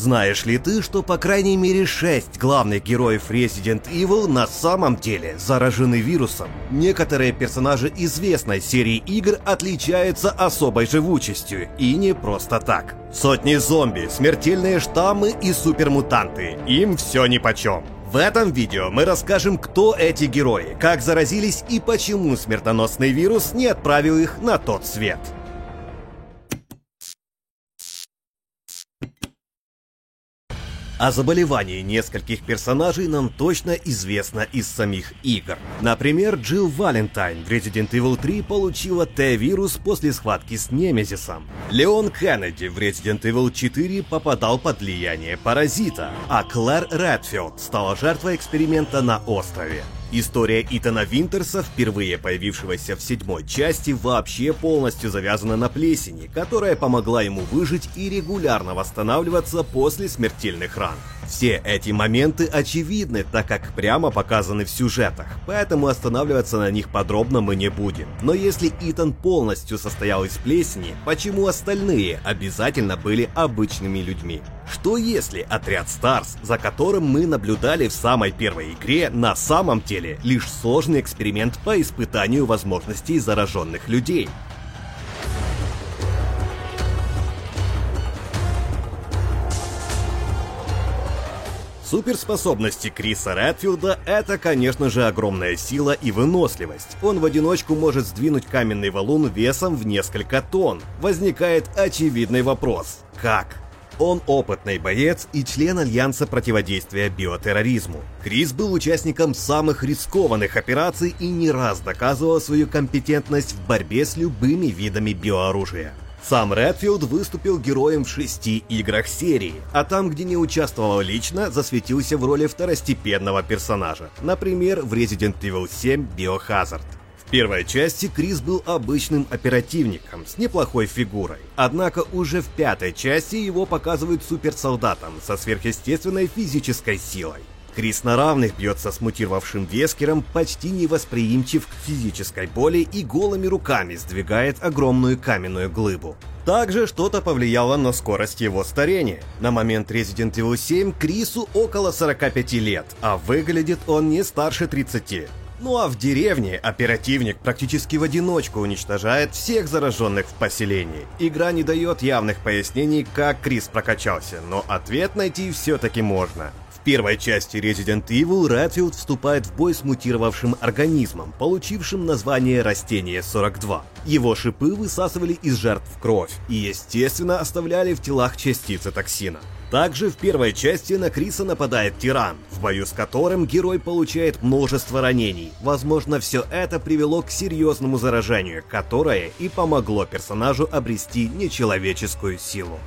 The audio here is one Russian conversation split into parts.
Знаешь ли ты, что по крайней мере 6 главных героев Resident Evil на самом деле заражены вирусом? Некоторые персонажи известной серии игр отличаются особой живучестью, и не просто так. Сотни зомби, смертельные штаммы и супермутанты, им все нипочем. В этом видео мы расскажем, кто эти герои, как заразились и почему смертоносный вирус не отправил их на тот свет. О заболевании нескольких персонажей нам точно известно из самих игр. Например, Джилл Валентайн в Resident Evil 3 получила Т-вирус после схватки с Немезисом. Леон Кеннеди в Resident Evil 4 попадал под влияние паразита, а Клэр Редфилд стала жертвой эксперимента на острове. История Итана Винтерса, впервые появившегося в седьмой части, вообще полностью завязана на плесени, которая помогла ему выжить и регулярно восстанавливаться после смертельных ран. Все эти моменты очевидны, так как прямо показаны в сюжетах, поэтому останавливаться на них подробно мы не будем. Но если Итан полностью состоял из плесени, почему остальные обязательно были обычными людьми? Что если отряд Старс, за которым мы наблюдали в самой первой игре, на самом деле лишь сложный эксперимент по испытанию возможностей зараженных людей? Суперспособности Криса Редфилда — это, конечно же, огромная сила и выносливость. Он в одиночку может сдвинуть каменный валун весом в несколько тонн. Возникает очевидный вопрос — как? Он опытный боец и член Альянса противодействия биотерроризму. Крис был участником самых рискованных операций и не раз доказывал свою компетентность в борьбе с любыми видами биооружия. Сам Редфилд выступил героем в шести играх серии, а там, где не участвовал лично, засветился в роли второстепенного персонажа, например, в Resident Evil 7 Biohazard. Первой части Крис был обычным оперативником с неплохой фигурой, однако уже в пятой части его показывают суперсолдатом со сверхъестественной физической силой. Крис на равных бьется с мутировавшим Вескером, почти невосприимчив к физической боли и голыми руками сдвигает огромную каменную глыбу. Также что-то повлияло на скорость его старения. На момент Resident Evil 7 Крису около 45 лет, а выглядит он не старше 30. Ну а в деревне оперативник практически в одиночку уничтожает всех зараженных в поселении. Игра не дает явных пояснений, как Крис прокачался, но ответ найти все-таки можно. В первой части Resident Evil Редфилд вступает в бой с мутировавшим организмом, получившим название Растение-42. Его шипы высасывали из жертв кровь и, естественно, оставляли в телах частицы токсина. Также в первой части на Криса нападает тиран, в бою с которым герой получает множество ранений. Возможно, все это привело к серьезному заражению, которое и помогло персонажу обрести нечеловеческую силу.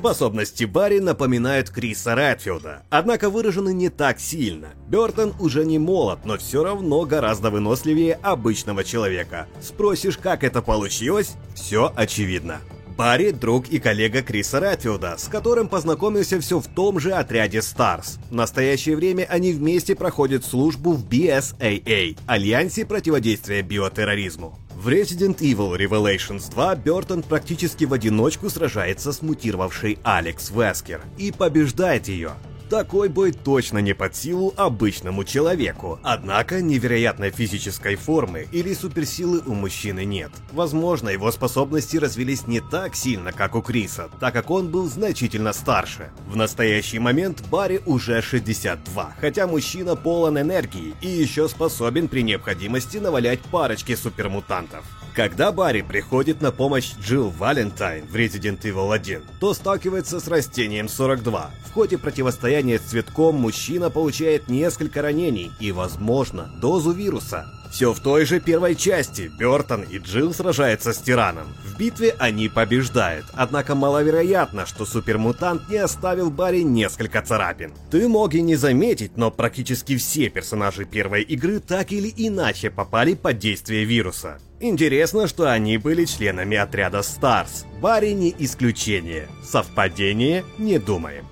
Способности Барри напоминают Криса Редфилда, однако выражены не так сильно. Бертон уже не молод, но все равно гораздо выносливее обычного человека. Спросишь, как это получилось? Все очевидно. Барри – друг и коллега Криса Редфилда, с которым познакомился все в том же отряде Старс. В настоящее время они вместе проходят службу в BSAA – Альянсе противодействия биотерроризму. В Resident Evil Revelations 2 Бертон практически в одиночку сражается с мутировавшей Алекс Вескер и побеждает ее. Такой бой точно не под силу обычному человеку. Однако невероятной физической формы или суперсилы у мужчины нет. Возможно, его способности развились не так сильно, как у Криса, так как он был значительно старше. В настоящий момент Барри уже 62, хотя мужчина полон энергии и еще способен при необходимости навалять парочки супермутантов. Когда Барри приходит на помощь Джилл Валентайн в Resident Evil 1, то сталкивается с растением 42. В ходе противостояния с цветком мужчина получает несколько ранений и, возможно, дозу вируса. Все в той же первой части. Бертон и Джилл сражаются с тираном. В битве они побеждают, однако маловероятно, что супермутант не оставил Барри несколько царапин. Ты мог и не заметить, но практически все персонажи первой игры так или иначе попали под действие вируса. Интересно, что они были членами отряда Старс. Барри не исключение. Совпадение? Не думаем.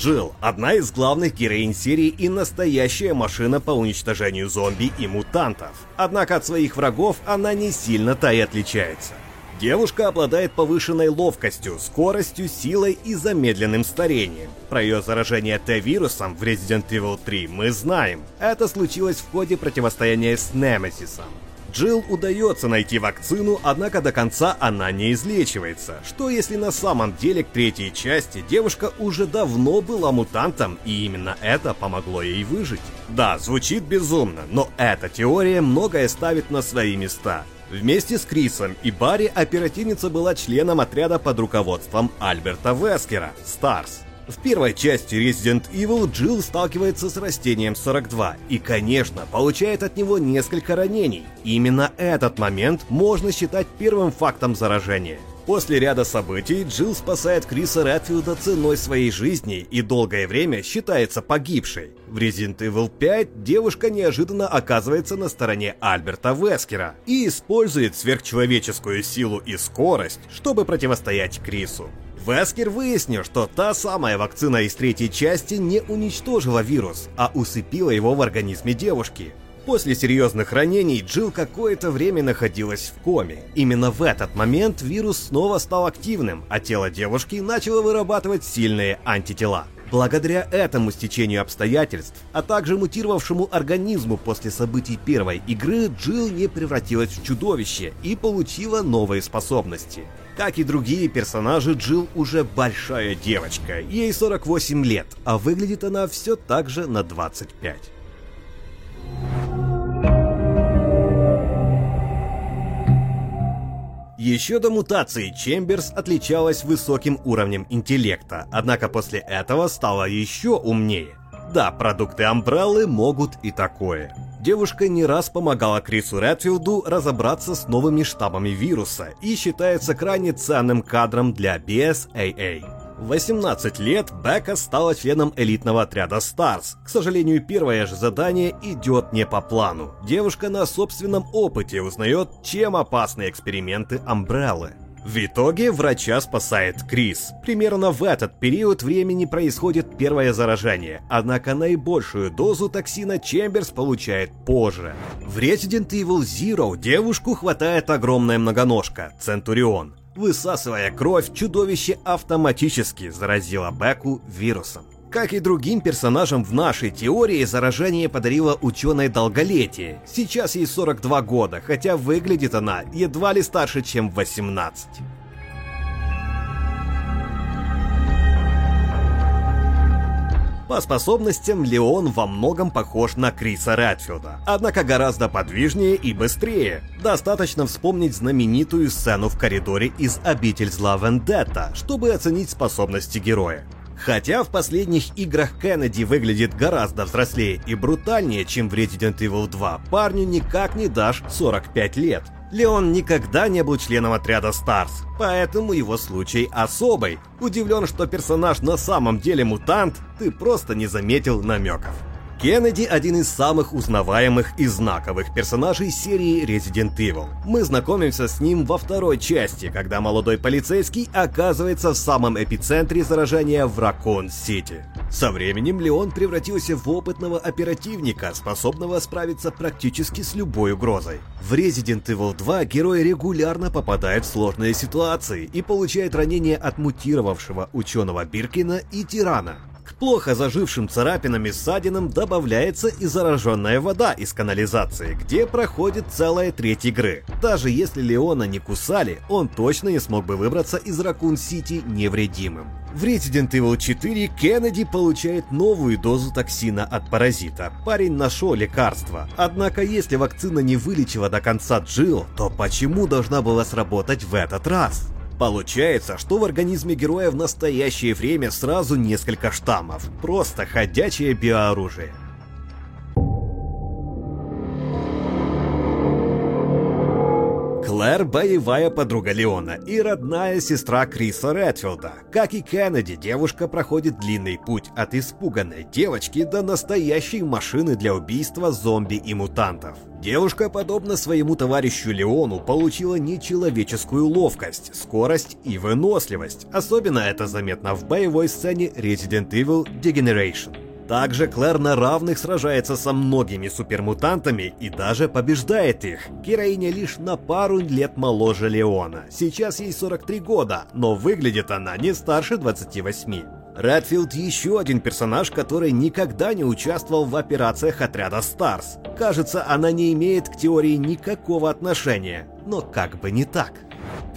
Джилл – одна из главных героинь серии и настоящая машина по уничтожению зомби и мутантов. Однако от своих врагов она не сильно-то и отличается. Девушка обладает повышенной ловкостью, скоростью, силой и замедленным старением. Про ее заражение Т-вирусом в Resident Evil 3 мы знаем. Это случилось в ходе противостояния с Немесисом. Джилл удается найти вакцину, однако до конца она не излечивается. Что если на самом деле к третьей части девушка уже давно была мутантом, и именно это помогло ей выжить? Да, звучит безумно, но эта теория многое ставит на свои места. Вместе с Крисом и Барри оперативница была членом отряда под руководством Альберта Вескера, Старс. В первой части Resident Evil Джилл сталкивается с растением 42 и, конечно, получает от него несколько ранений. Именно этот момент можно считать первым фактом заражения. После ряда событий Джилл спасает Криса Редфилда ценой своей жизни и долгое время считается погибшей. В Resident Evil 5 девушка неожиданно оказывается на стороне Альберта Вескера и использует сверхчеловеческую силу и скорость, чтобы противостоять Крису. Вескер выяснил, что та самая вакцина из третьей части не уничтожила вирус, а усыпила его в организме девушки. После серьезных ранений Джилл какое-то время находилась в коме. Именно в этот момент вирус снова стал активным, а тело девушки начало вырабатывать сильные антитела. Благодаря этому стечению обстоятельств, а также мутировавшему организму после событий первой игры, Джилл не превратилась в чудовище и получила новые способности. Как и другие персонажи, Джилл уже большая девочка, ей 48 лет, а выглядит она все так же на 25. Еще до мутации Чемберс отличалась высоким уровнем интеллекта, однако после этого стала еще умнее. Да, продукты Амбреллы могут и такое. Девушка не раз помогала Крису Редфилду разобраться с новыми штаммами вируса и считается крайне ценным кадром для BSAA. В 18 лет Бека стала членом элитного отряда Старс. К сожалению, первое же задание идет не по плану. Девушка на собственном опыте узнает, чем опасны эксперименты Амбреллы. В итоге врача спасает Крис. Примерно в этот период времени происходит первое заражение, однако наибольшую дозу токсина Чемберс получает позже. В Resident Evil Zero девушку хватает огромная многоножка, Центурион. Высасывая кровь, чудовище автоматически заразило Беку вирусом. Как и другим персонажам в нашей теории, заражение подарило ученой долголетие. Сейчас ей 42 года, хотя выглядит она едва ли старше, чем 18. По способностям Леон во многом похож на Криса Редфилда, однако гораздо подвижнее и быстрее. Достаточно вспомнить знаменитую сцену в коридоре из «Обитель зла Вендетта», чтобы оценить способности героя. Хотя в последних играх Кеннеди выглядит гораздо взрослее и брутальнее, чем в Resident Evil 2, парню никак не дашь 45 лет. Леон никогда не был членом отряда Старс, поэтому его случай особый. Удивлен, что персонаж на самом деле мутант, ты просто не заметил намеков. Кеннеди – один из самых узнаваемых и знаковых персонажей серии Resident Evil. Мы знакомимся с ним во второй части, когда молодой полицейский оказывается в самом эпицентре заражения в Ракон-Сити. Со временем Леон превратился в опытного оперативника, способного справиться практически с любой угрозой. В Resident Evil 2 герой регулярно попадает в сложные ситуации и получает ранения от мутировавшего ученого Биркина и Тирана. Плохо зажившим царапинам и ссадинам добавляется и зараженная вода из канализации, где проходит целая треть игры. Даже если Леона не кусали, он точно не смог бы выбраться из Ракун-Сити невредимым. В Resident Evil 4 Кеннеди получает новую дозу токсина от паразита. Парень нашел лекарство. Однако, если вакцина не вылечила до конца Джилл, то почему должна была сработать в этот раз? Получается, что в организме героя в настоящее время сразу несколько штаммов. Просто ходячее биооружие. Клэр – боевая подруга Леона и родная сестра Криса Редфилда. Как и Кеннеди, девушка проходит длинный путь от испуганной девочки до настоящей машины для убийства зомби и мутантов. Девушка, подобно своему товарищу Леону, получила нечеловеческую ловкость, скорость и выносливость. Особенно это заметно в боевой сцене Resident Evil Degeneration. Также Клэр на равных сражается со многими супермутантами и даже побеждает их. Героиня лишь на пару лет моложе Леона. Сейчас ей 43 года, но выглядит она не старше 28. Редфилд еще один персонаж, который никогда не участвовал в операциях отряда Старс. Кажется, она не имеет к теории никакого отношения, но как бы не так.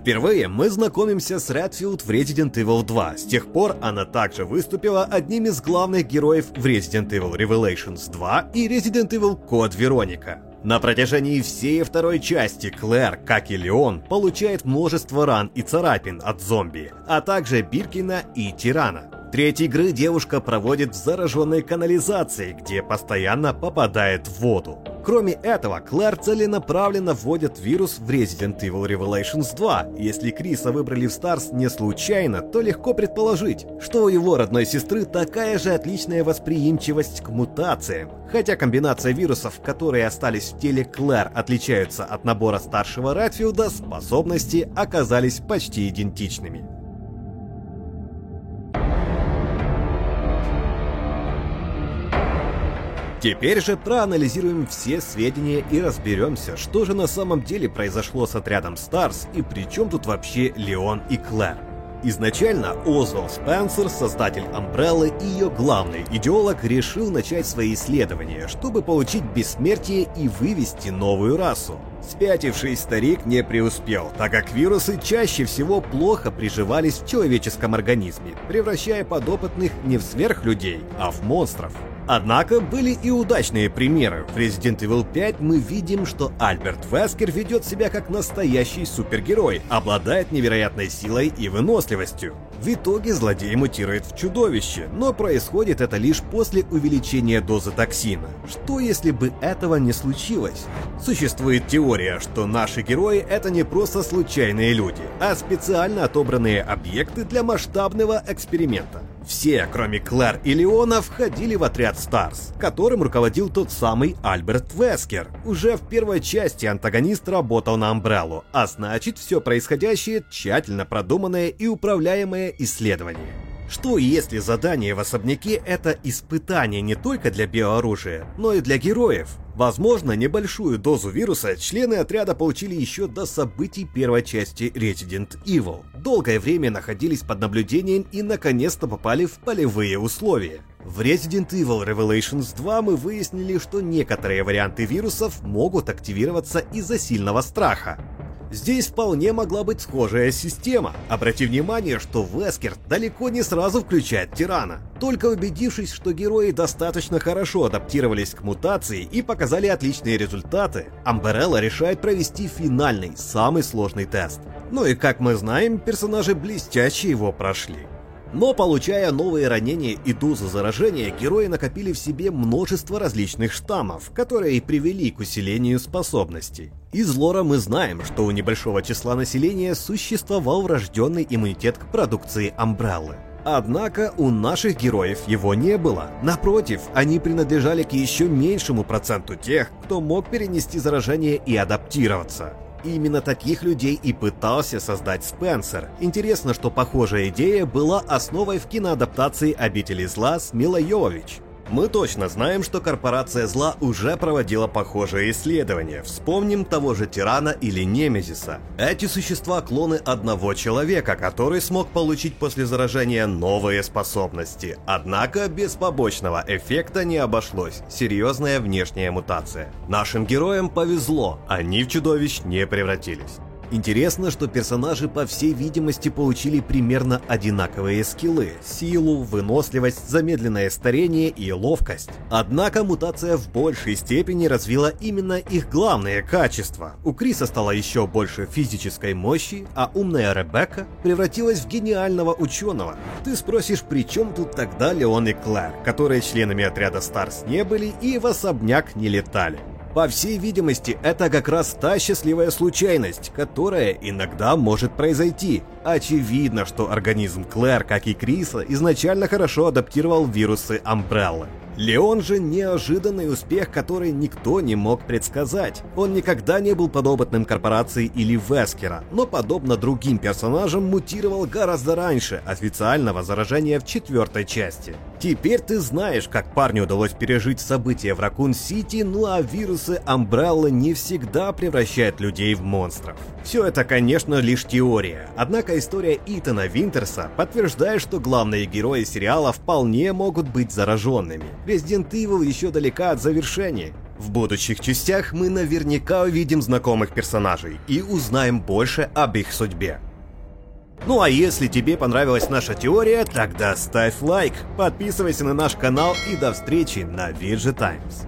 Впервые мы знакомимся с Редфилд в Resident Evil 2. С тех пор она также выступила одним из главных героев в Resident Evil Revelations 2 и Resident Evil Код Вероника. На протяжении всей второй части Клэр, как и Леон, получает множество ран и царапин от зомби, а также Биркина и Тирана. Треть игры девушка проводит в зараженной канализации, где постоянно попадает в воду. Кроме этого, Клэр целенаправленно вводит вирус в Resident Evil Revelations 2. Если Криса выбрали в Старс не случайно, то легко предположить, что у его родной сестры такая же отличная восприимчивость к мутациям. Хотя комбинация вирусов, которые остались в теле Клэр, отличаются от набора старшего Редфилда, способности оказались почти идентичными. Теперь же проанализируем все сведения и разберемся, что же на самом деле произошло с отрядом Старс и при чем тут вообще Леон и Клэр. Изначально Озвал Спенсер, создатель Амбреллы и ее главный идеолог, решил начать свои исследования, чтобы получить бессмертие и вывести новую расу. Спятивший старик не преуспел, так как вирусы чаще всего плохо приживались в человеческом организме, превращая подопытных не в сверхлюдей, а в монстров. Однако были и удачные примеры. В Resident Evil 5 мы видим, что Альберт Вескер ведет себя как настоящий супергерой, обладает невероятной силой и выносливостью. В итоге злодей мутирует в чудовище, но происходит это лишь после увеличения дозы токсина. Что если бы этого не случилось? Существует теория, что наши герои это не просто случайные люди, а специально отобранные объекты для масштабного эксперимента. Все, кроме Клэр и Леона, входили в отряд Старс, которым руководил тот самый Альберт Вескер. Уже в первой части антагонист работал на Амбреллу, а значит все происходящее тщательно продуманное и управляемое исследование. Что если задание в особняке это испытание не только для биооружия, но и для героев? Возможно, небольшую дозу вируса члены отряда получили еще до событий первой части Resident Evil. Долгое время находились под наблюдением и наконец-то попали в полевые условия. В Resident Evil Revelations 2 мы выяснили, что некоторые варианты вирусов могут активироваться из-за сильного страха. Здесь вполне могла быть схожая система. Обрати внимание, что Вескер далеко не сразу включает Тирана. Только убедившись, что герои достаточно хорошо адаптировались к мутации и показали отличные результаты, Амберелла решает провести финальный, самый сложный тест. Ну и как мы знаем, персонажи блестяще его прошли. Но получая новые ранения и дозы заражения, герои накопили в себе множество различных штаммов, которые и привели к усилению способностей. Из лора мы знаем, что у небольшого числа населения существовал врожденный иммунитет к продукции Амбреллы. Однако у наших героев его не было. Напротив, они принадлежали к еще меньшему проценту тех, кто мог перенести заражение и адаптироваться. Именно таких людей и пытался создать Спенсер. Интересно, что похожая идея была основой в киноадаптации «Обители зла» с Милой Йовович. Мы точно знаем, что корпорация зла уже проводила похожие исследования. Вспомним того же Тирана или Немезиса. Эти существа клоны одного человека, который смог получить после заражения новые способности. Однако без побочного эффекта не обошлось. Серьезная внешняя мутация. Нашим героям повезло, они в чудовищ не превратились. Интересно, что персонажи по всей видимости получили примерно одинаковые скиллы – силу, выносливость, замедленное старение и ловкость. Однако мутация в большей степени развила именно их главные качества. У Криса стало еще больше физической мощи, а умная Ребекка превратилась в гениального ученого. Ты спросишь, при чем тут тогда Леон и Клэр, которые членами отряда Старс не были и в особняк не летали? По всей видимости, это как раз та счастливая случайность, которая иногда может произойти. Очевидно, что организм Клэр, как и Криса, изначально хорошо адаптировал вирусы Амбреллы. Леон же неожиданный успех, который никто не мог предсказать. Он никогда не был подопытным корпорации или Вескера, но подобно другим персонажам мутировал гораздо раньше официального заражения в четвертой части. Теперь ты знаешь, как парню удалось пережить события в Ракун-Сити, ну а вирусы Амбреллы не всегда превращают людей в монстров. Все это, конечно, лишь теория, однако история Итана Винтерса подтверждает, что главные герои сериала вполне могут быть зараженными. Resident Evil еще далека от завершения. В будущих частях мы наверняка увидим знакомых персонажей и узнаем больше об их судьбе. Ну а если тебе понравилась наша теория, тогда ставь лайк, подписывайся на наш канал и до встречи на VG Times.